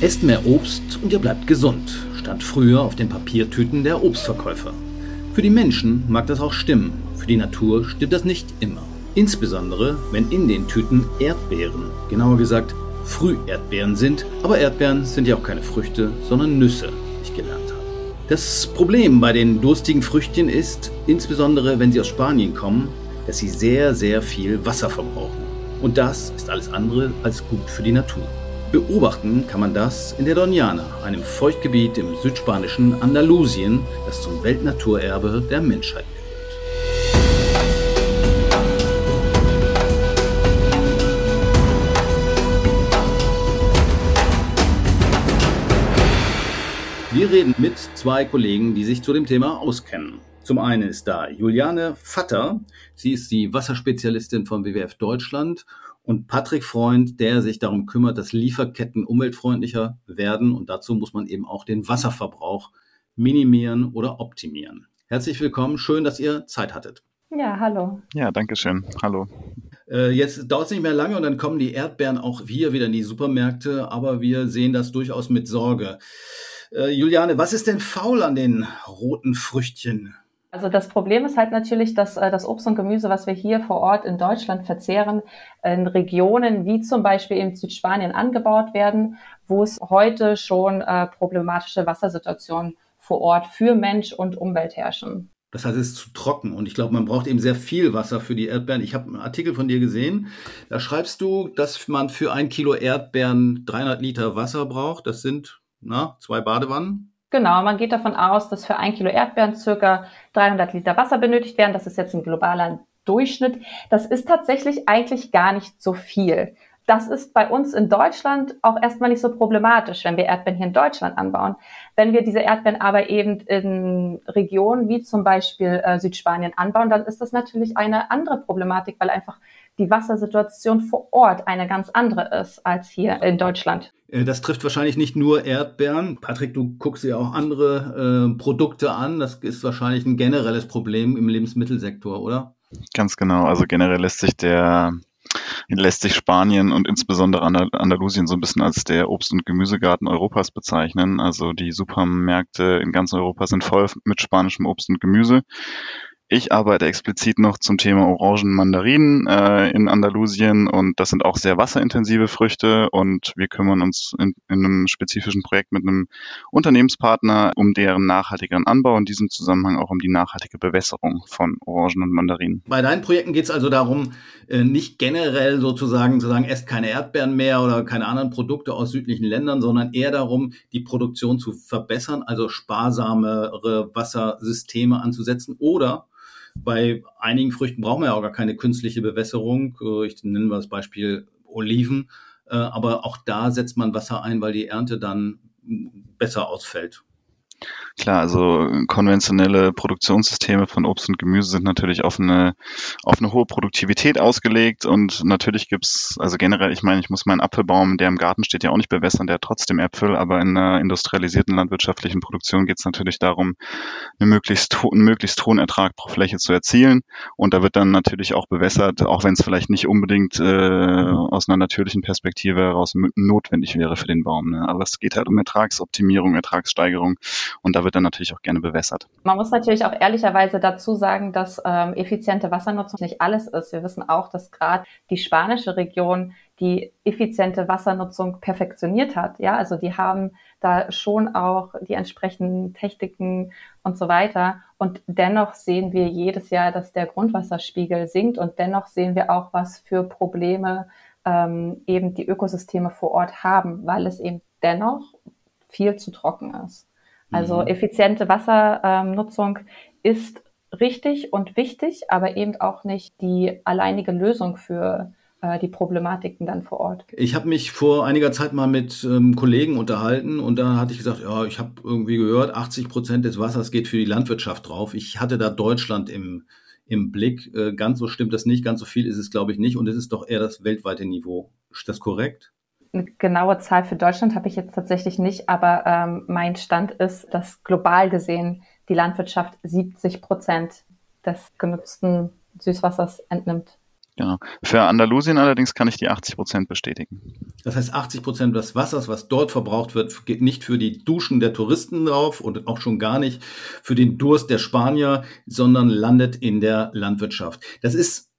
Esst mehr Obst und ihr bleibt gesund, stand früher auf den Papiertüten der Obstverkäufer. Für die Menschen mag das auch stimmen, für die Natur stimmt das nicht immer. Insbesondere, wenn in den Tüten Erdbeeren, genauer gesagt Früherdbeeren sind, aber Erdbeeren sind ja auch keine Früchte, sondern Nüsse, wie ich gelernt habe. Das Problem bei den durstigen Früchtchen ist, insbesondere wenn sie aus Spanien kommen, dass sie sehr, sehr viel Wasser verbrauchen. Und das ist alles andere als gut für die Natur. Beobachten kann man das in der Doniana, einem Feuchtgebiet im südspanischen Andalusien, das zum Weltnaturerbe der Menschheit Wir reden mit zwei Kollegen, die sich zu dem Thema auskennen. Zum einen ist da Juliane Vatter. Sie ist die Wasserspezialistin von WWF Deutschland und Patrick Freund, der sich darum kümmert, dass Lieferketten umweltfreundlicher werden. Und dazu muss man eben auch den Wasserverbrauch minimieren oder optimieren. Herzlich willkommen. Schön, dass ihr Zeit hattet. Ja, hallo. Ja, danke schön. Hallo. Äh, jetzt dauert es nicht mehr lange und dann kommen die Erdbeeren auch hier wieder in die Supermärkte, aber wir sehen das durchaus mit Sorge. Äh, Juliane, was ist denn faul an den roten Früchtchen? Also das Problem ist halt natürlich, dass äh, das Obst und Gemüse, was wir hier vor Ort in Deutschland verzehren, in Regionen wie zum Beispiel in Südspanien angebaut werden, wo es heute schon äh, problematische Wassersituationen vor Ort für Mensch und Umwelt herrschen. Das heißt, es ist zu trocken und ich glaube, man braucht eben sehr viel Wasser für die Erdbeeren. Ich habe einen Artikel von dir gesehen, da schreibst du, dass man für ein Kilo Erdbeeren 300 Liter Wasser braucht. Das sind na, zwei Badewannen. Genau, man geht davon aus, dass für ein Kilo Erdbeeren circa 300 Liter Wasser benötigt werden. Das ist jetzt ein globaler Durchschnitt. Das ist tatsächlich eigentlich gar nicht so viel. Das ist bei uns in Deutschland auch erstmal nicht so problematisch, wenn wir Erdbeeren hier in Deutschland anbauen. Wenn wir diese Erdbeeren aber eben in Regionen wie zum Beispiel äh, Südspanien anbauen, dann ist das natürlich eine andere Problematik, weil einfach die Wassersituation vor Ort eine ganz andere ist als hier in Deutschland. Äh, das trifft wahrscheinlich nicht nur Erdbeeren. Patrick, du guckst dir auch andere äh, Produkte an. Das ist wahrscheinlich ein generelles Problem im Lebensmittelsektor, oder? Ganz genau. Also generell lässt sich der lässt sich Spanien und insbesondere Andalusien so ein bisschen als der Obst- und Gemüsegarten Europas bezeichnen. Also die Supermärkte in ganz Europa sind voll mit spanischem Obst und Gemüse. Ich arbeite explizit noch zum Thema Orangen, Mandarinen äh, in Andalusien und das sind auch sehr wasserintensive Früchte und wir kümmern uns in, in, einem spezifischen Projekt mit einem Unternehmenspartner um deren nachhaltigeren Anbau, in diesem Zusammenhang auch um die nachhaltige Bewässerung von Orangen und Mandarinen. Bei deinen Projekten geht es also darum, äh, nicht generell sozusagen zu sagen, esst keine Erdbeeren mehr oder keine anderen Produkte aus südlichen Ländern, sondern eher darum, die Produktion zu verbessern, also sparsamere Wassersysteme anzusetzen oder bei einigen Früchten brauchen wir ja auch gar keine künstliche Bewässerung. Äh, ich nenne mal das Beispiel Oliven. Äh, aber auch da setzt man Wasser ein, weil die Ernte dann besser ausfällt. Klar, also konventionelle Produktionssysteme von Obst und Gemüse sind natürlich auf eine, auf eine hohe Produktivität ausgelegt und natürlich gibt's also generell, ich meine, ich muss meinen Apfelbaum, der im Garten steht, ja auch nicht bewässern, der hat trotzdem Äpfel, aber in einer industrialisierten landwirtschaftlichen Produktion geht's natürlich darum, einen möglichst, einen möglichst hohen Ertrag pro Fläche zu erzielen und da wird dann natürlich auch bewässert, auch wenn es vielleicht nicht unbedingt äh, aus einer natürlichen Perspektive heraus notwendig wäre für den Baum. Ne? Aber es geht halt um Ertragsoptimierung, Ertragssteigerung und da wird dann natürlich auch gerne bewässert. Man muss natürlich auch ehrlicherweise dazu sagen, dass ähm, effiziente Wassernutzung nicht alles ist. Wir wissen auch, dass gerade die spanische Region die effiziente Wassernutzung perfektioniert hat. Ja, also die haben da schon auch die entsprechenden Techniken und so weiter. Und dennoch sehen wir jedes Jahr, dass der Grundwasserspiegel sinkt und dennoch sehen wir auch, was für Probleme ähm, eben die Ökosysteme vor Ort haben, weil es eben dennoch viel zu trocken ist. Also mhm. effiziente Wassernutzung ist richtig und wichtig, aber eben auch nicht die alleinige Lösung für äh, die Problematiken dann vor Ort. Ich habe mich vor einiger Zeit mal mit ähm, Kollegen unterhalten und da hatte ich gesagt, ja, ich habe irgendwie gehört, 80 Prozent des Wassers geht für die Landwirtschaft drauf. Ich hatte da Deutschland im, im Blick. Äh, ganz so stimmt das nicht, ganz so viel ist es, glaube ich, nicht und es ist doch eher das weltweite Niveau. Ist das korrekt? Eine genaue Zahl für Deutschland habe ich jetzt tatsächlich nicht, aber ähm, mein Stand ist, dass global gesehen die Landwirtschaft 70 Prozent des genutzten Süßwassers entnimmt. Genau. Für Andalusien allerdings kann ich die 80 Prozent bestätigen. Das heißt, 80 Prozent des Wassers, was dort verbraucht wird, geht nicht für die Duschen der Touristen drauf und auch schon gar nicht für den Durst der Spanier, sondern landet in der Landwirtschaft. Das ist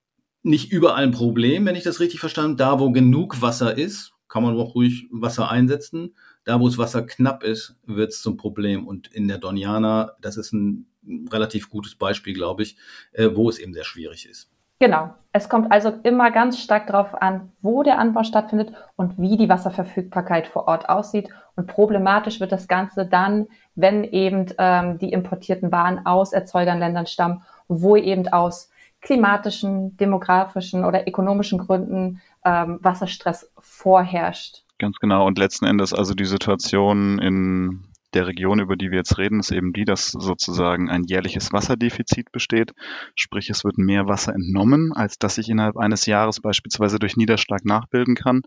nicht überall ein Problem, wenn ich das richtig verstanden Da, wo genug Wasser ist, kann man auch ruhig Wasser einsetzen. Da, wo es Wasser knapp ist, wird es zum Problem. Und in der Doniana, das ist ein relativ gutes Beispiel, glaube ich, äh, wo es eben sehr schwierig ist. Genau. Es kommt also immer ganz stark darauf an, wo der Anbau stattfindet und wie die Wasserverfügbarkeit vor Ort aussieht. Und problematisch wird das Ganze dann, wenn eben ähm, die importierten Waren aus Erzeugernländern stammen, wo eben aus klimatischen, demografischen oder ökonomischen Gründen ähm, Wasserstress vorherrscht. Ganz genau. Und letzten Endes also die Situation in der Region, über die wir jetzt reden, ist eben die, dass sozusagen ein jährliches Wasserdefizit besteht. Sprich, es wird mehr Wasser entnommen, als dass sich innerhalb eines Jahres beispielsweise durch Niederschlag nachbilden kann.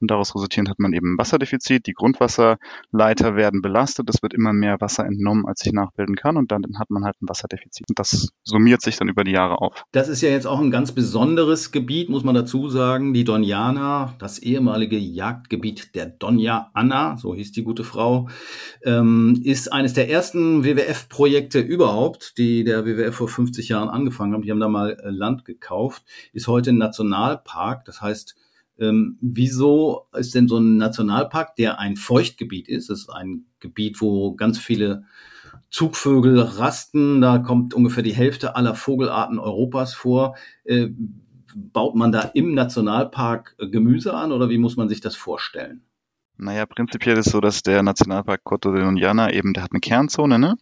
Und daraus resultierend hat man eben ein Wasserdefizit. Die Grundwasserleiter werden belastet. Es wird immer mehr Wasser entnommen, als sich nachbilden kann. Und dann hat man halt ein Wasserdefizit. Und das summiert sich dann über die Jahre auf. Das ist ja jetzt auch ein ganz besonderes Gebiet, muss man dazu sagen. Die Doniana, das ehemalige Jagdgebiet der Donja Anna, so hieß die gute Frau, ähm, ähm, ist eines der ersten WWF-Projekte überhaupt, die der WWF vor 50 Jahren angefangen haben. Die haben da mal äh, Land gekauft, ist heute ein Nationalpark. Das heißt, ähm, wieso ist denn so ein Nationalpark, der ein Feuchtgebiet ist? Das ist ein Gebiet, wo ganz viele Zugvögel rasten. Da kommt ungefähr die Hälfte aller Vogelarten Europas vor. Äh, baut man da im Nationalpark äh, Gemüse an oder wie muss man sich das vorstellen? Naja, prinzipiell ist so, dass der Nationalpark Coto de Doñana eben, der hat eine Kernzone, ne?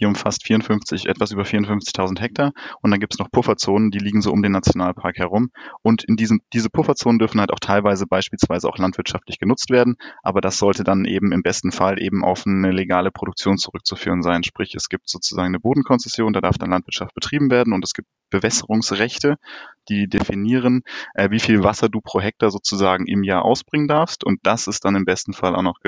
Die umfasst 54, etwas über 54.000 Hektar. Und dann gibt's noch Pufferzonen, die liegen so um den Nationalpark herum. Und in diesem, diese Pufferzonen dürfen halt auch teilweise beispielsweise auch landwirtschaftlich genutzt werden. Aber das sollte dann eben im besten Fall eben auf eine legale Produktion zurückzuführen sein. Sprich, es gibt sozusagen eine Bodenkonzession, da darf dann Landwirtschaft betrieben werden und es gibt Bewässerungsrechte, die definieren, äh, wie viel Wasser du pro Hektar sozusagen im Jahr ausbringen darfst. Und das ist dann im besten Fall auch noch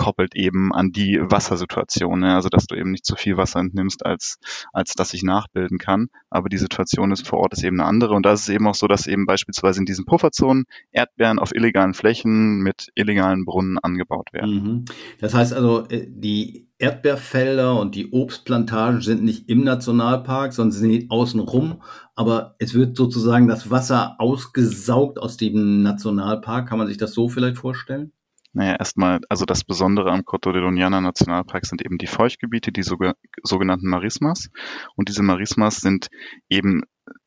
gekoppelt eben an die Wassersituation. Ne? Also dass du eben nicht so viel Wasser entnimmst, als, als dass ich nachbilden kann. Aber die Situation ist vor Ort ist eben eine andere. Und da ist es eben auch so, dass eben beispielsweise in diesen Pufferzonen Erdbeeren auf illegalen Flächen mit illegalen Brunnen angebaut werden. Mhm. Das heißt also, äh, die Erdbeerfelder und die Obstplantagen sind nicht im Nationalpark, sondern sind außenrum. Aber es wird sozusagen das Wasser ausgesaugt aus dem Nationalpark. Kann man sich das so vielleicht vorstellen? Naja, erstmal, also das Besondere am Doñana Nationalpark sind eben die Feuchtgebiete, die sogenannten Marismas. Und diese Marismas sind eben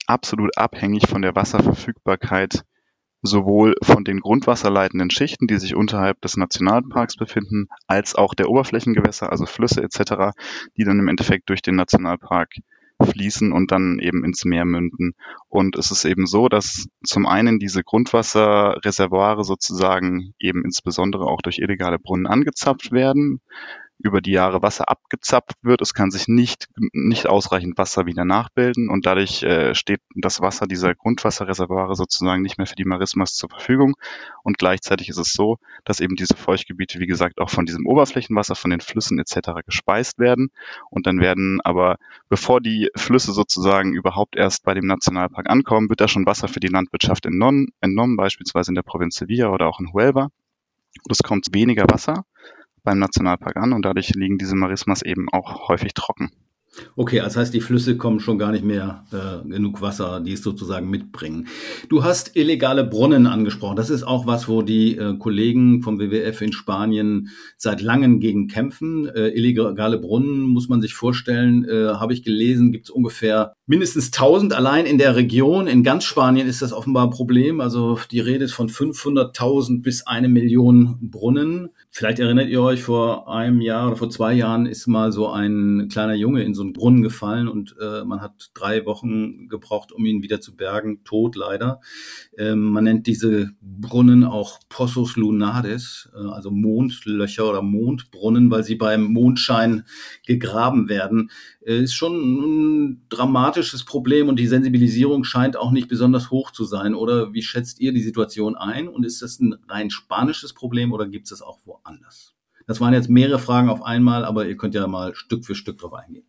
absolut abhängig von der Wasserverfügbarkeit sowohl von den grundwasserleitenden Schichten, die sich unterhalb des Nationalparks befinden, als auch der Oberflächengewässer, also Flüsse etc., die dann im Endeffekt durch den Nationalpark fließen und dann eben ins Meer münden. Und es ist eben so, dass zum einen diese Grundwasserreservoire sozusagen eben insbesondere auch durch illegale Brunnen angezapft werden, über die Jahre Wasser abgezapft wird. Es kann sich nicht, nicht ausreichend Wasser wieder nachbilden und dadurch äh, steht das Wasser dieser Grundwasserreservoire sozusagen nicht mehr für die Marismas zur Verfügung. Und gleichzeitig ist es so, dass eben diese Feuchtgebiete, wie gesagt, auch von diesem Oberflächenwasser, von den Flüssen etc. gespeist werden. Und dann werden aber, bevor die Flüsse sozusagen überhaupt erst bei dem Nationalpark ankommen, wird da schon Wasser für die Landwirtschaft entnommen, entnommen beispielsweise in der Provinz Sevilla oder auch in Huelva. Und es kommt weniger Wasser beim Nationalpark an und dadurch liegen diese Marismas eben auch häufig trocken. Okay, das heißt, die Flüsse kommen schon gar nicht mehr äh, genug Wasser, die es sozusagen mitbringen. Du hast illegale Brunnen angesprochen. Das ist auch was, wo die äh, Kollegen vom WWF in Spanien seit langem gegen kämpfen. Äh, illegale Brunnen muss man sich vorstellen, äh, habe ich gelesen, gibt es ungefähr mindestens 1000 allein in der Region. In ganz Spanien ist das offenbar ein Problem. Also die Rede ist von 500.000 bis eine Million Brunnen. Vielleicht erinnert ihr euch, vor einem Jahr oder vor zwei Jahren ist mal so ein kleiner Junge in so einen Brunnen gefallen und äh, man hat drei Wochen gebraucht, um ihn wieder zu bergen, tot leider. Ähm, man nennt diese Brunnen auch Pozos Lunades, äh, also Mondlöcher oder Mondbrunnen, weil sie beim Mondschein gegraben werden. Äh, ist schon ein dramatisches Problem und die Sensibilisierung scheint auch nicht besonders hoch zu sein. Oder wie schätzt ihr die Situation ein? Und ist das ein rein spanisches Problem oder gibt es das auch woanders? Das waren jetzt mehrere Fragen auf einmal, aber ihr könnt ja mal Stück für Stück drauf eingehen.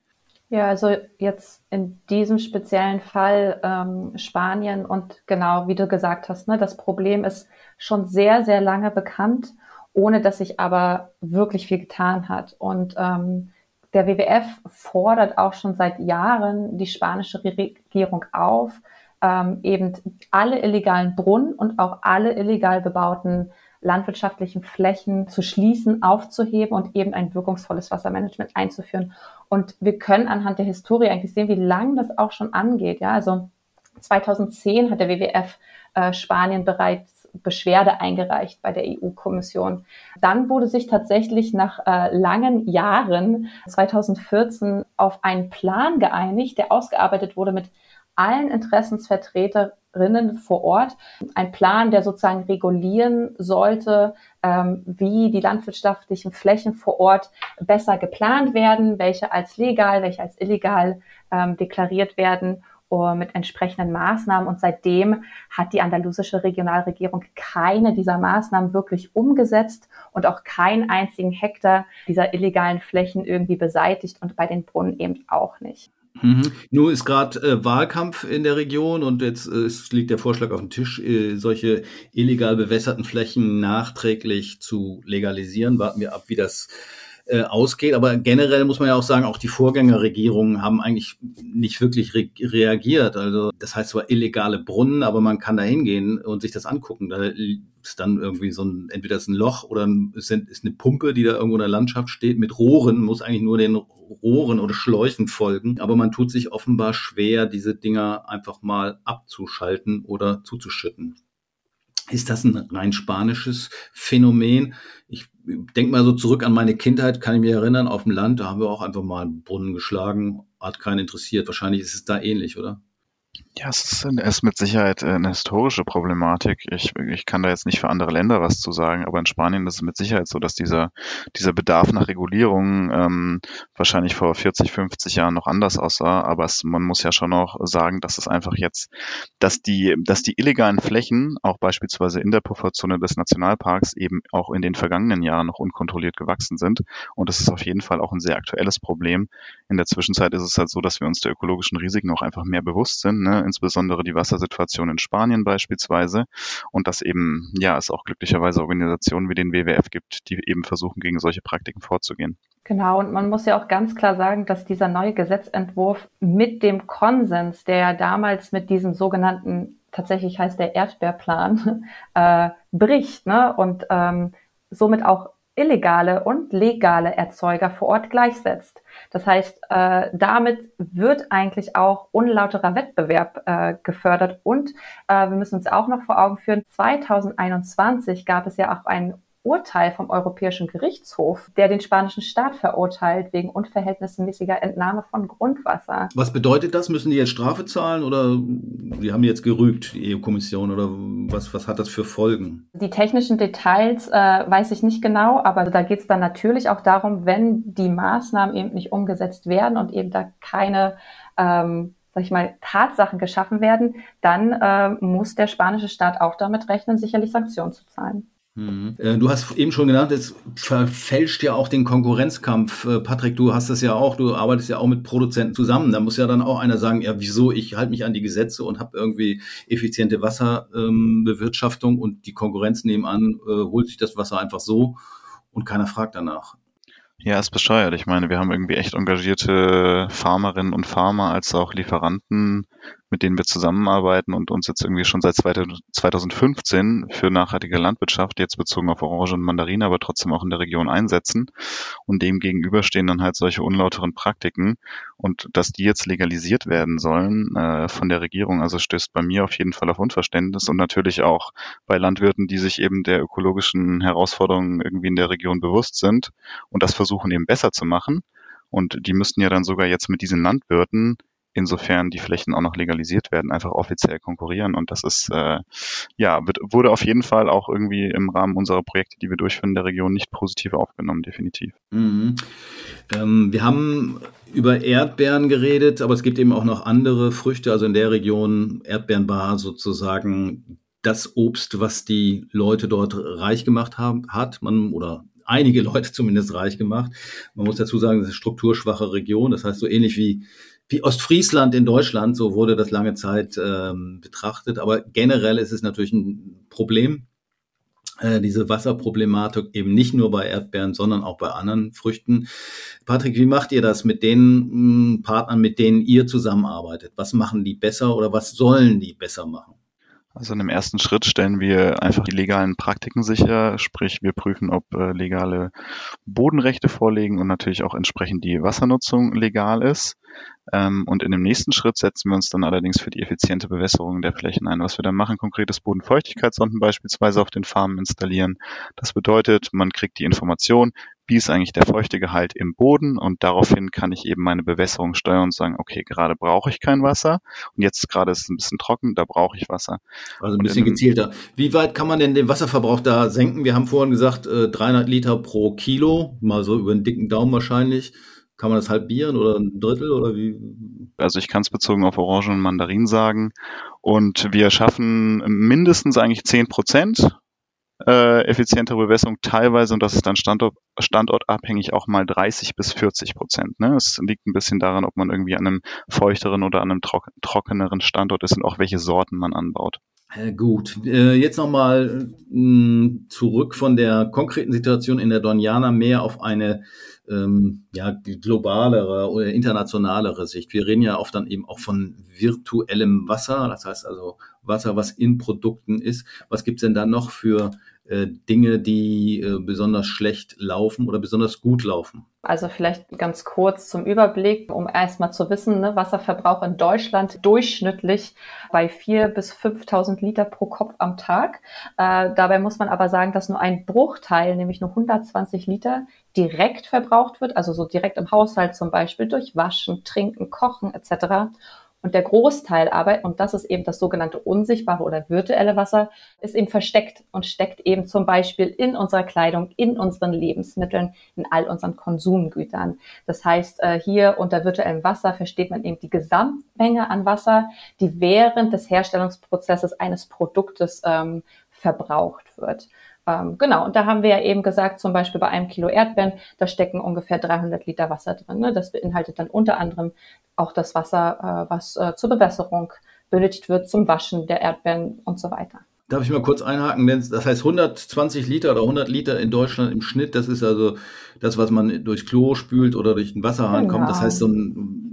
Ja, also jetzt in diesem speziellen Fall ähm, Spanien und genau, wie du gesagt hast, ne, das Problem ist schon sehr, sehr lange bekannt, ohne dass sich aber wirklich viel getan hat. Und ähm, der WWF fordert auch schon seit Jahren die spanische Regierung auf, ähm, eben alle illegalen Brunnen und auch alle illegal bebauten landwirtschaftlichen Flächen zu schließen, aufzuheben und eben ein wirkungsvolles Wassermanagement einzuführen. Und wir können anhand der Historie eigentlich sehen, wie lang das auch schon angeht. Ja, also 2010 hat der WWF äh, Spanien bereits Beschwerde eingereicht bei der EU-Kommission. Dann wurde sich tatsächlich nach äh, langen Jahren 2014 auf einen Plan geeinigt, der ausgearbeitet wurde mit allen Interessensvertreterinnen vor Ort. Ein Plan, der sozusagen regulieren sollte, ähm, wie die landwirtschaftlichen Flächen vor Ort besser geplant werden, welche als legal, welche als illegal ähm, deklariert werden uh, mit entsprechenden Maßnahmen. Und seitdem hat die andalusische Regionalregierung keine dieser Maßnahmen wirklich umgesetzt und auch keinen einzigen Hektar dieser illegalen Flächen irgendwie beseitigt und bei den Brunnen eben auch nicht. Mhm. Nur ist gerade äh, Wahlkampf in der Region und jetzt äh, liegt der Vorschlag auf dem Tisch, äh, solche illegal bewässerten Flächen nachträglich zu legalisieren. Warten wir ab, wie das äh, ausgeht. Aber generell muss man ja auch sagen, auch die Vorgängerregierungen haben eigentlich nicht wirklich re reagiert. Also das heißt zwar illegale Brunnen, aber man kann da hingehen und sich das angucken. Da ist dann irgendwie so ein, entweder ist ein Loch oder ist eine Pumpe, die da irgendwo in der Landschaft steht mit Rohren, muss eigentlich nur den Rohren oder Schläuchen folgen. Aber man tut sich offenbar schwer, diese Dinger einfach mal abzuschalten oder zuzuschütten. Ist das ein rein spanisches Phänomen? Ich denke mal so zurück an meine Kindheit, kann ich mich erinnern, auf dem Land, da haben wir auch einfach mal einen Brunnen geschlagen, hat keinen interessiert. Wahrscheinlich ist es da ähnlich, oder? Ja, es ist, ist mit Sicherheit äh, eine historische Problematik. Ich, ich kann da jetzt nicht für andere Länder was zu sagen, aber in Spanien ist es mit Sicherheit so, dass dieser, dieser Bedarf nach Regulierung ähm, wahrscheinlich vor 40, 50 Jahren noch anders aussah. Aber es, man muss ja schon auch sagen, dass es einfach jetzt, dass die, dass die illegalen Flächen, auch beispielsweise in der Pufferzone des Nationalparks, eben auch in den vergangenen Jahren noch unkontrolliert gewachsen sind. Und das ist auf jeden Fall auch ein sehr aktuelles Problem. In der Zwischenzeit ist es halt so, dass wir uns der ökologischen Risiken auch einfach mehr bewusst sind. Ne? Insbesondere die Wassersituation in Spanien beispielsweise und dass eben, ja, es auch glücklicherweise Organisationen wie den WWF gibt, die eben versuchen, gegen solche Praktiken vorzugehen. Genau, und man muss ja auch ganz klar sagen, dass dieser neue Gesetzentwurf mit dem Konsens, der damals mit diesem sogenannten, tatsächlich heißt der Erdbeerplan, äh, bricht ne? und ähm, somit auch illegale und legale Erzeuger vor Ort gleichsetzt. Das heißt, äh, damit wird eigentlich auch unlauterer Wettbewerb äh, gefördert. Und äh, wir müssen uns auch noch vor Augen führen, 2021 gab es ja auch einen Urteil vom Europäischen Gerichtshof, der den spanischen Staat verurteilt wegen unverhältnismäßiger Entnahme von Grundwasser. Was bedeutet das? Müssen die jetzt Strafe zahlen oder die haben jetzt gerügt, die EU-Kommission, oder was, was hat das für Folgen? Die technischen Details äh, weiß ich nicht genau, aber da geht es dann natürlich auch darum, wenn die Maßnahmen eben nicht umgesetzt werden und eben da keine ähm, sag ich mal, Tatsachen geschaffen werden, dann äh, muss der spanische Staat auch damit rechnen, sicherlich Sanktionen zu zahlen. Mhm. Äh, du hast eben schon genannt, es verfälscht ja auch den Konkurrenzkampf. Äh, Patrick, du hast das ja auch, du arbeitest ja auch mit Produzenten zusammen. Da muss ja dann auch einer sagen, ja, wieso, ich halte mich an die Gesetze und habe irgendwie effiziente Wasserbewirtschaftung ähm, und die Konkurrenz nebenan äh, holt sich das Wasser einfach so und keiner fragt danach. Ja, ist bescheuert. Ich meine, wir haben irgendwie echt engagierte Farmerinnen und Farmer als auch Lieferanten mit denen wir zusammenarbeiten und uns jetzt irgendwie schon seit 2015 für nachhaltige Landwirtschaft, jetzt bezogen auf Orange und Mandarine, aber trotzdem auch in der Region einsetzen. Und dem gegenüber stehen dann halt solche unlauteren Praktiken. Und dass die jetzt legalisiert werden sollen äh, von der Regierung, also stößt bei mir auf jeden Fall auf Unverständnis und natürlich auch bei Landwirten, die sich eben der ökologischen Herausforderungen irgendwie in der Region bewusst sind und das versuchen eben besser zu machen. Und die müssten ja dann sogar jetzt mit diesen Landwirten insofern die Flächen auch noch legalisiert werden, einfach offiziell konkurrieren. Und das ist, äh, ja, wird, wurde auf jeden Fall auch irgendwie im Rahmen unserer Projekte, die wir durchführen der Region, nicht positiv aufgenommen, definitiv. Mhm. Ähm, wir haben über Erdbeeren geredet, aber es gibt eben auch noch andere Früchte. Also in der Region Erdbeeren war sozusagen das Obst, was die Leute dort reich gemacht haben, hat. Man oder einige Leute zumindest reich gemacht. Man muss dazu sagen, das ist eine strukturschwache Region. Das heißt, so ähnlich wie, wie Ostfriesland in Deutschland, so wurde das lange Zeit ähm, betrachtet. Aber generell ist es natürlich ein Problem äh, diese Wasserproblematik eben nicht nur bei Erdbeeren, sondern auch bei anderen Früchten. Patrick, wie macht ihr das mit den hm, Partnern, mit denen ihr zusammenarbeitet? Was machen die besser oder was sollen die besser machen? Also in dem ersten Schritt stellen wir einfach die legalen Praktiken sicher, sprich wir prüfen, ob äh, legale Bodenrechte vorliegen und natürlich auch entsprechend die Wassernutzung legal ist. Ähm, und in dem nächsten Schritt setzen wir uns dann allerdings für die effiziente Bewässerung der Flächen ein. Was wir dann machen, konkretes Bodenfeuchtigkeitssonden beispielsweise auf den Farmen installieren. Das bedeutet, man kriegt die Information, wie ist eigentlich der Feuchtegehalt im Boden und daraufhin kann ich eben meine Bewässerung steuern und sagen, okay, gerade brauche ich kein Wasser und jetzt gerade ist es ein bisschen trocken, da brauche ich Wasser. Also ein bisschen gezielter. Wie weit kann man denn den Wasserverbrauch da senken? Wir haben vorhin gesagt, 300 äh, Liter pro Kilo, mal so über den dicken Daumen wahrscheinlich. Kann man das halbieren oder ein Drittel oder wie? Also ich kann es bezogen auf Orangen und Mandarinen sagen. Und wir schaffen mindestens eigentlich 10 Prozent äh, effizientere Bewässerung, teilweise, und das ist dann Standort, standortabhängig, auch mal 30 bis 40 Prozent. Ne? Es liegt ein bisschen daran, ob man irgendwie an einem feuchteren oder an einem trock trockeneren Standort ist und auch welche Sorten man anbaut. Äh, gut, äh, jetzt nochmal äh, zurück von der konkreten Situation in der Doniana mehr auf eine ähm, ja, globalere oder internationalere Sicht. Wir reden ja oft dann eben auch von virtuellem Wasser, das heißt also Wasser, was in Produkten ist. Was gibt's denn da noch für äh, Dinge, die äh, besonders schlecht laufen oder besonders gut laufen? Also vielleicht ganz kurz zum Überblick, um erstmal zu wissen, ne, Wasserverbrauch in Deutschland durchschnittlich bei 4.000 bis 5.000 Liter pro Kopf am Tag. Äh, dabei muss man aber sagen, dass nur ein Bruchteil, nämlich nur 120 Liter, direkt verbraucht wird, also so direkt im Haushalt zum Beispiel durch Waschen, Trinken, Kochen etc. Und der Großteil aber, und das ist eben das sogenannte unsichtbare oder virtuelle Wasser, ist eben versteckt und steckt eben zum Beispiel in unserer Kleidung, in unseren Lebensmitteln, in all unseren Konsumgütern. Das heißt, äh, hier unter virtuellem Wasser versteht man eben die Gesamtmenge an Wasser, die während des Herstellungsprozesses eines Produktes ähm, verbraucht wird. Ähm, genau, und da haben wir ja eben gesagt, zum Beispiel bei einem Kilo Erdbeeren, da stecken ungefähr 300 Liter Wasser drin. Ne? Das beinhaltet dann unter anderem auch das Wasser, äh, was äh, zur Bewässerung benötigt wird, zum Waschen der Erdbeeren und so weiter. Darf ich mal kurz einhaken? Denn das heißt 120 Liter oder 100 Liter in Deutschland im Schnitt. Das ist also das, was man durchs Klo spült oder durch den Wasserhahn genau. kommt. Das heißt, so ein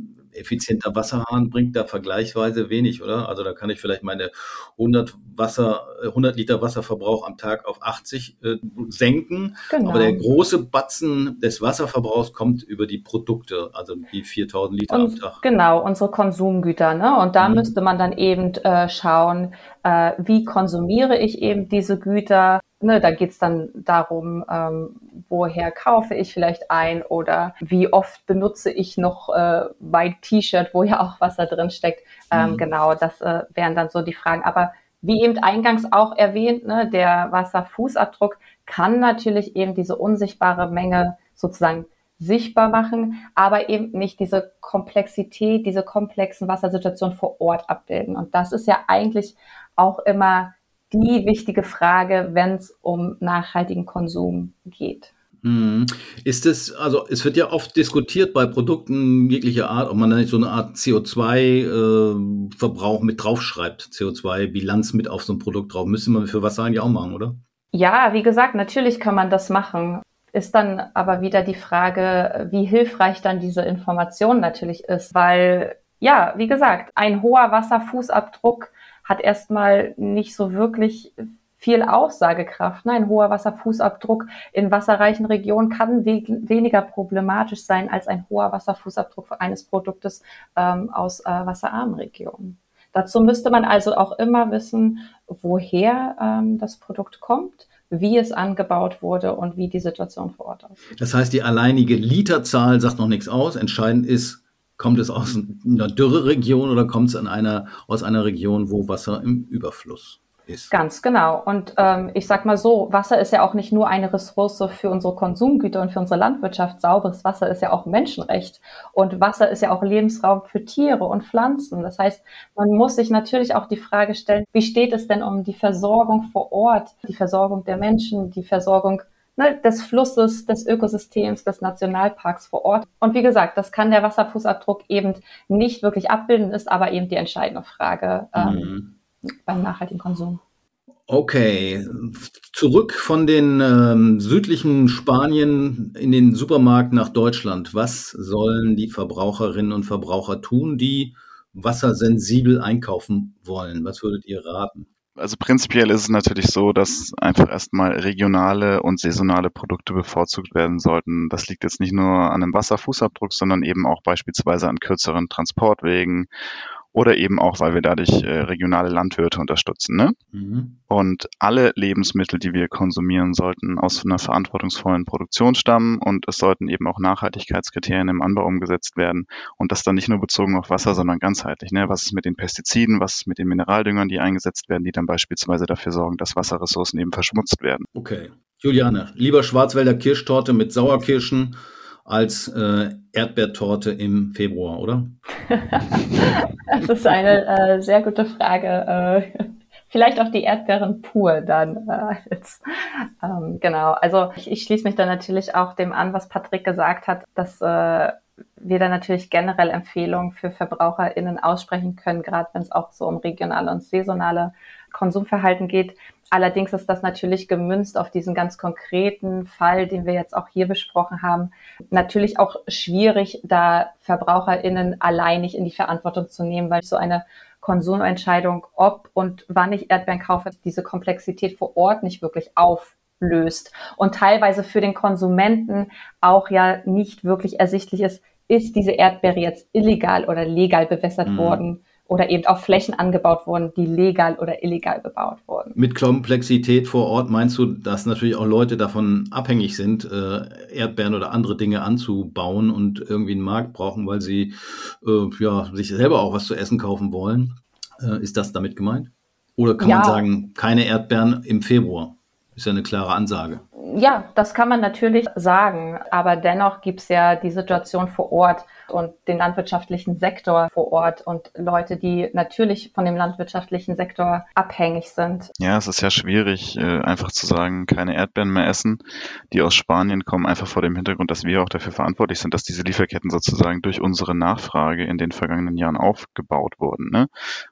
effizienter Wasserhahn bringt da vergleichsweise wenig, oder? Also da kann ich vielleicht meine 100 Wasser, 100 äh, Liter Wasserverbrauch am Tag auf 80 äh, senken. Genau. Aber der große Batzen des Wasserverbrauchs kommt über die Produkte, also die 4000 Liter Und, am Tag. Genau, unsere Konsumgüter. Ne? Und da mhm. müsste man dann eben äh, schauen, äh, wie konsumiere ich eben diese Güter. Ne, da geht's dann darum, ähm, woher kaufe ich vielleicht ein oder wie oft benutze ich noch äh, mein T-Shirt, wo ja auch Wasser drin steckt. Ähm, mhm. Genau, das äh, wären dann so die Fragen. Aber wie eben eingangs auch erwähnt, ne, der Wasserfußabdruck kann natürlich eben diese unsichtbare Menge sozusagen sichtbar machen, aber eben nicht diese Komplexität, diese komplexen Wassersituationen vor Ort abbilden. Und das ist ja eigentlich auch immer die wichtige Frage, wenn es um nachhaltigen Konsum geht. Mhm. Ist es, also es wird ja oft diskutiert bei Produkten jeglicher Art, ob man da nicht so eine Art CO2-Verbrauch äh, mit draufschreibt, CO2-Bilanz mit auf so ein Produkt drauf. Müsste man für Wasser eigentlich auch machen, oder? Ja, wie gesagt, natürlich kann man das machen. Ist dann aber wieder die Frage, wie hilfreich dann diese Information natürlich ist, weil ja, wie gesagt, ein hoher Wasserfußabdruck hat erstmal nicht so wirklich viel Aussagekraft. Ne? Ein hoher Wasserfußabdruck in wasserreichen Regionen kann we weniger problematisch sein als ein hoher Wasserfußabdruck eines Produktes ähm, aus äh, wasserarmen Regionen. Dazu müsste man also auch immer wissen, woher ähm, das Produkt kommt, wie es angebaut wurde und wie die Situation vor Ort aussieht. Das heißt, die alleinige Literzahl sagt noch nichts aus. Entscheidend ist, Kommt es aus einer Dürreregion oder kommt es an einer, aus einer Region, wo Wasser im Überfluss ist? Ganz genau. Und ähm, ich sag mal so, Wasser ist ja auch nicht nur eine Ressource für unsere Konsumgüter und für unsere Landwirtschaft. Sauberes Wasser ist ja auch Menschenrecht. Und Wasser ist ja auch Lebensraum für Tiere und Pflanzen. Das heißt, man muss sich natürlich auch die Frage stellen, wie steht es denn um die Versorgung vor Ort, die Versorgung der Menschen, die Versorgung ne, des Flusses, des Ökosystems, des Nationalparks vor Ort. Und wie gesagt, das kann der Wasserfußabdruck eben nicht wirklich abbilden, ist aber eben die entscheidende Frage ähm, mhm. beim nachhaltigen Konsum. Okay, zurück von den ähm, südlichen Spanien in den Supermarkt nach Deutschland. Was sollen die Verbraucherinnen und Verbraucher tun, die wassersensibel einkaufen wollen? Was würdet ihr raten? Also prinzipiell ist es natürlich so, dass einfach erstmal regionale und saisonale Produkte bevorzugt werden sollten. Das liegt jetzt nicht nur an einem Wasserfußabdruck, sondern eben auch beispielsweise an kürzeren Transportwegen oder eben auch, weil wir dadurch äh, regionale Landwirte unterstützen. Ne? Mhm. Und alle Lebensmittel, die wir konsumieren, sollten aus einer verantwortungsvollen Produktion stammen und es sollten eben auch Nachhaltigkeitskriterien im Anbau umgesetzt werden und das dann nicht nur bezogen auf Wasser, sondern ganzheitlich. Ne? Was ist mit den Pestiziden, was ist mit den Mineraldüngern, die eingesetzt werden, die dann beispielsweise dafür sorgen, dass Wasserressourcen eben verschmutzt werden. Okay. Juliane, lieber Schwarzwälder Kirschtorte mit Sauerkirschen als äh, Erdbeertorte im Februar, oder? das ist eine äh, sehr gute Frage. Äh, vielleicht auch die Erdbeeren pur dann. Äh, jetzt, ähm, genau, also ich, ich schließe mich dann natürlich auch dem an, was Patrick gesagt hat, dass äh, wir da natürlich generell Empfehlungen für VerbraucherInnen aussprechen können, gerade wenn es auch so um regionale und saisonale Konsumverhalten geht. Allerdings ist das natürlich gemünzt auf diesen ganz konkreten Fall, den wir jetzt auch hier besprochen haben. Natürlich auch schwierig, da VerbraucherInnen alleinig in die Verantwortung zu nehmen, weil so eine Konsumentscheidung, ob und wann ich Erdbeeren kaufe, diese Komplexität vor Ort nicht wirklich auflöst und teilweise für den Konsumenten auch ja nicht wirklich ersichtlich ist, ist diese Erdbeere jetzt illegal oder legal bewässert mhm. worden oder eben auf Flächen angebaut wurden, die legal oder illegal bebaut wurden. Mit Komplexität vor Ort meinst du, dass natürlich auch Leute davon abhängig sind, äh, Erdbeeren oder andere Dinge anzubauen und irgendwie einen Markt brauchen, weil sie äh, ja, sich selber auch was zu essen kaufen wollen? Äh, ist das damit gemeint? Oder kann ja. man sagen, keine Erdbeeren im Februar? Ist ja eine klare Ansage. Ja, das kann man natürlich sagen, aber dennoch gibt es ja die Situation vor Ort und den landwirtschaftlichen Sektor vor Ort und Leute, die natürlich von dem landwirtschaftlichen Sektor abhängig sind. Ja, es ist ja schwierig, äh, einfach zu sagen, keine Erdbeeren mehr essen. Die aus Spanien kommen einfach vor dem Hintergrund, dass wir auch dafür verantwortlich sind, dass diese Lieferketten sozusagen durch unsere Nachfrage in den vergangenen Jahren aufgebaut wurden. Ne?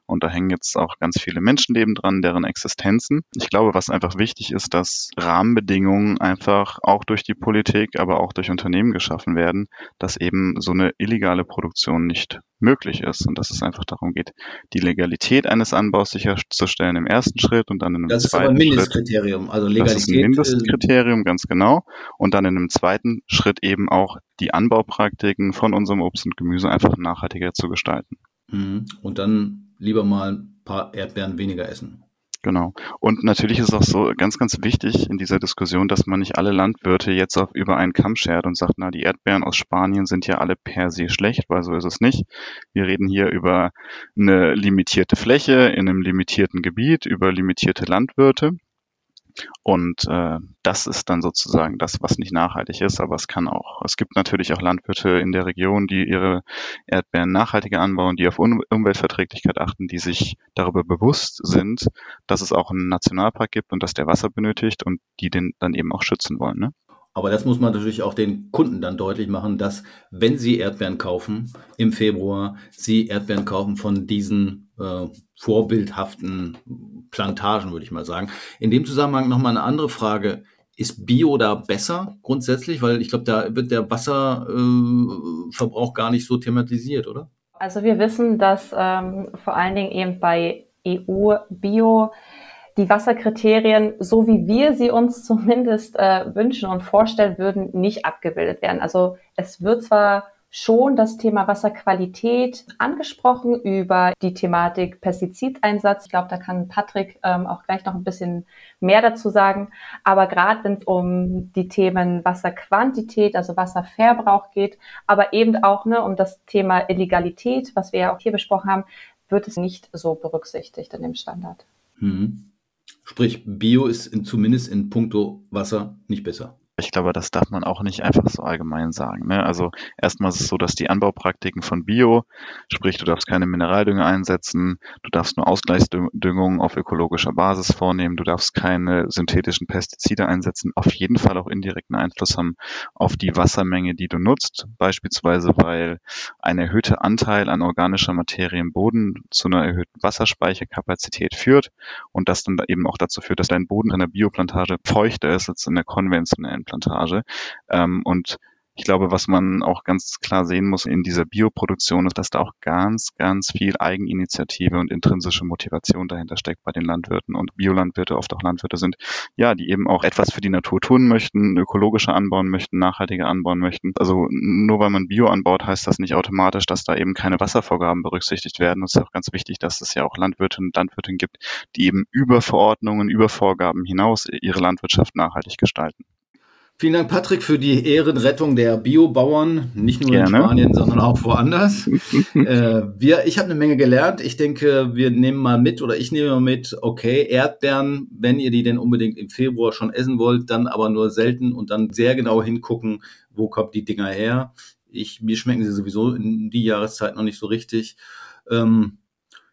Und da hängen jetzt auch ganz viele Menschenleben dran, deren Existenzen. Ich glaube, was einfach wichtig ist, dass Rahmenbedingungen einfach auch durch die Politik, aber auch durch Unternehmen geschaffen werden, dass eben so eine illegale Produktion nicht möglich ist und dass es einfach darum geht, die Legalität eines Anbaus sicherzustellen im ersten Schritt und dann in einem das zweiten Schritt. Das ist aber ein Mindestkriterium, also Legalität. Das ist ein Mindestkriterium, ganz genau. Und dann in einem zweiten Schritt eben auch die Anbaupraktiken von unserem Obst und Gemüse einfach nachhaltiger zu gestalten. Mhm. Und dann lieber mal ein paar Erdbeeren weniger essen. Genau. Und natürlich ist auch so ganz, ganz wichtig in dieser Diskussion, dass man nicht alle Landwirte jetzt auf über einen Kamm schert und sagt, na, die Erdbeeren aus Spanien sind ja alle per se schlecht, weil so ist es nicht. Wir reden hier über eine limitierte Fläche in einem limitierten Gebiet, über limitierte Landwirte. Und äh, das ist dann sozusagen das, was nicht nachhaltig ist, aber es kann auch. Es gibt natürlich auch Landwirte in der Region, die ihre Erdbeeren nachhaltiger anbauen, die auf um Umweltverträglichkeit achten, die sich darüber bewusst sind, dass es auch einen Nationalpark gibt und dass der Wasser benötigt und die den dann eben auch schützen wollen. Ne? Aber das muss man natürlich auch den Kunden dann deutlich machen, dass wenn sie Erdbeeren kaufen im Februar, sie Erdbeeren kaufen von diesen äh, vorbildhaften Plantagen, würde ich mal sagen. In dem Zusammenhang nochmal eine andere Frage. Ist Bio da besser grundsätzlich? Weil ich glaube, da wird der Wasserverbrauch äh, gar nicht so thematisiert, oder? Also wir wissen, dass ähm, vor allen Dingen eben bei EU-Bio die Wasserkriterien, so wie wir sie uns zumindest äh, wünschen und vorstellen würden, nicht abgebildet werden. Also es wird zwar schon das Thema Wasserqualität angesprochen über die Thematik Pestizideinsatz. Ich glaube, da kann Patrick ähm, auch gleich noch ein bisschen mehr dazu sagen. Aber gerade wenn es um die Themen Wasserquantität, also Wasserverbrauch geht, aber eben auch ne, um das Thema Illegalität, was wir ja auch hier besprochen haben, wird es nicht so berücksichtigt in dem Standard. Mhm. Sprich, Bio ist in, zumindest in puncto Wasser nicht besser. Ich glaube, das darf man auch nicht einfach so allgemein sagen. Ne? Also erstmal ist es so, dass die Anbaupraktiken von Bio, sprich du darfst keine Mineraldünger einsetzen, du darfst nur Ausgleichsdüngung auf ökologischer Basis vornehmen, du darfst keine synthetischen Pestizide einsetzen, auf jeden Fall auch indirekten Einfluss haben auf die Wassermenge, die du nutzt, beispielsweise weil ein erhöhter Anteil an organischer Materie im Boden zu einer erhöhten Wasserspeicherkapazität führt und das dann eben auch dazu führt, dass dein Boden in der Bioplantage feuchter ist als in der konventionellen Plantage. Ähm, und ich glaube, was man auch ganz klar sehen muss in dieser Bioproduktion ist, dass da auch ganz, ganz viel Eigeninitiative und intrinsische Motivation dahinter steckt bei den Landwirten und Biolandwirte oft auch Landwirte sind, ja, die eben auch etwas für die Natur tun möchten, ökologischer anbauen möchten, nachhaltiger anbauen möchten. Also nur weil man Bio anbaut, heißt das nicht automatisch, dass da eben keine Wasservorgaben berücksichtigt werden. Es ist auch ganz wichtig, dass es ja auch Landwirtinnen und Landwirte gibt, die eben über Verordnungen, über Vorgaben hinaus ihre Landwirtschaft nachhaltig gestalten. Vielen Dank, Patrick, für die Ehrenrettung der Biobauern, nicht nur Gerne. in Spanien, sondern auch woanders. äh, wir, ich habe eine Menge gelernt. Ich denke, wir nehmen mal mit oder ich nehme mal mit, okay, Erdbeeren, wenn ihr die denn unbedingt im Februar schon essen wollt, dann aber nur selten und dann sehr genau hingucken, wo kommt die Dinger her. Ich, mir schmecken sie sowieso in die Jahreszeit noch nicht so richtig. Ähm,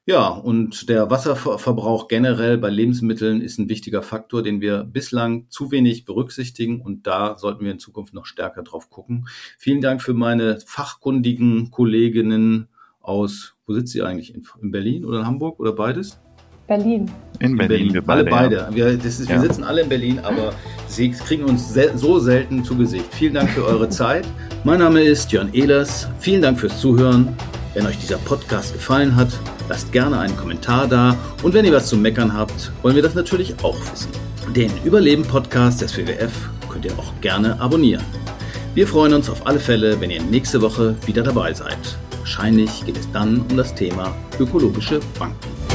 ja, und der Wasserverbrauch generell bei Lebensmitteln ist ein wichtiger Faktor, den wir bislang zu wenig berücksichtigen und da sollten wir in Zukunft noch stärker drauf gucken. Vielen Dank für meine fachkundigen Kolleginnen aus, wo sitzt sie eigentlich? In, Berlin oder in Hamburg oder beides? Berlin. In, Berlin, Berlin. wir beide. Alle beide. Ja. Wir, ist, ja. wir, sitzen alle in Berlin, aber sie kriegen uns so selten zu Gesicht. Vielen Dank für eure Zeit. Mein Name ist Jörn Ehlers. Vielen Dank fürs Zuhören. Wenn euch dieser Podcast gefallen hat, lasst gerne einen Kommentar da und wenn ihr was zu meckern habt, wollen wir das natürlich auch wissen. Den Überleben-Podcast des WWF könnt ihr auch gerne abonnieren. Wir freuen uns auf alle Fälle, wenn ihr nächste Woche wieder dabei seid. Wahrscheinlich geht es dann um das Thema ökologische Banken.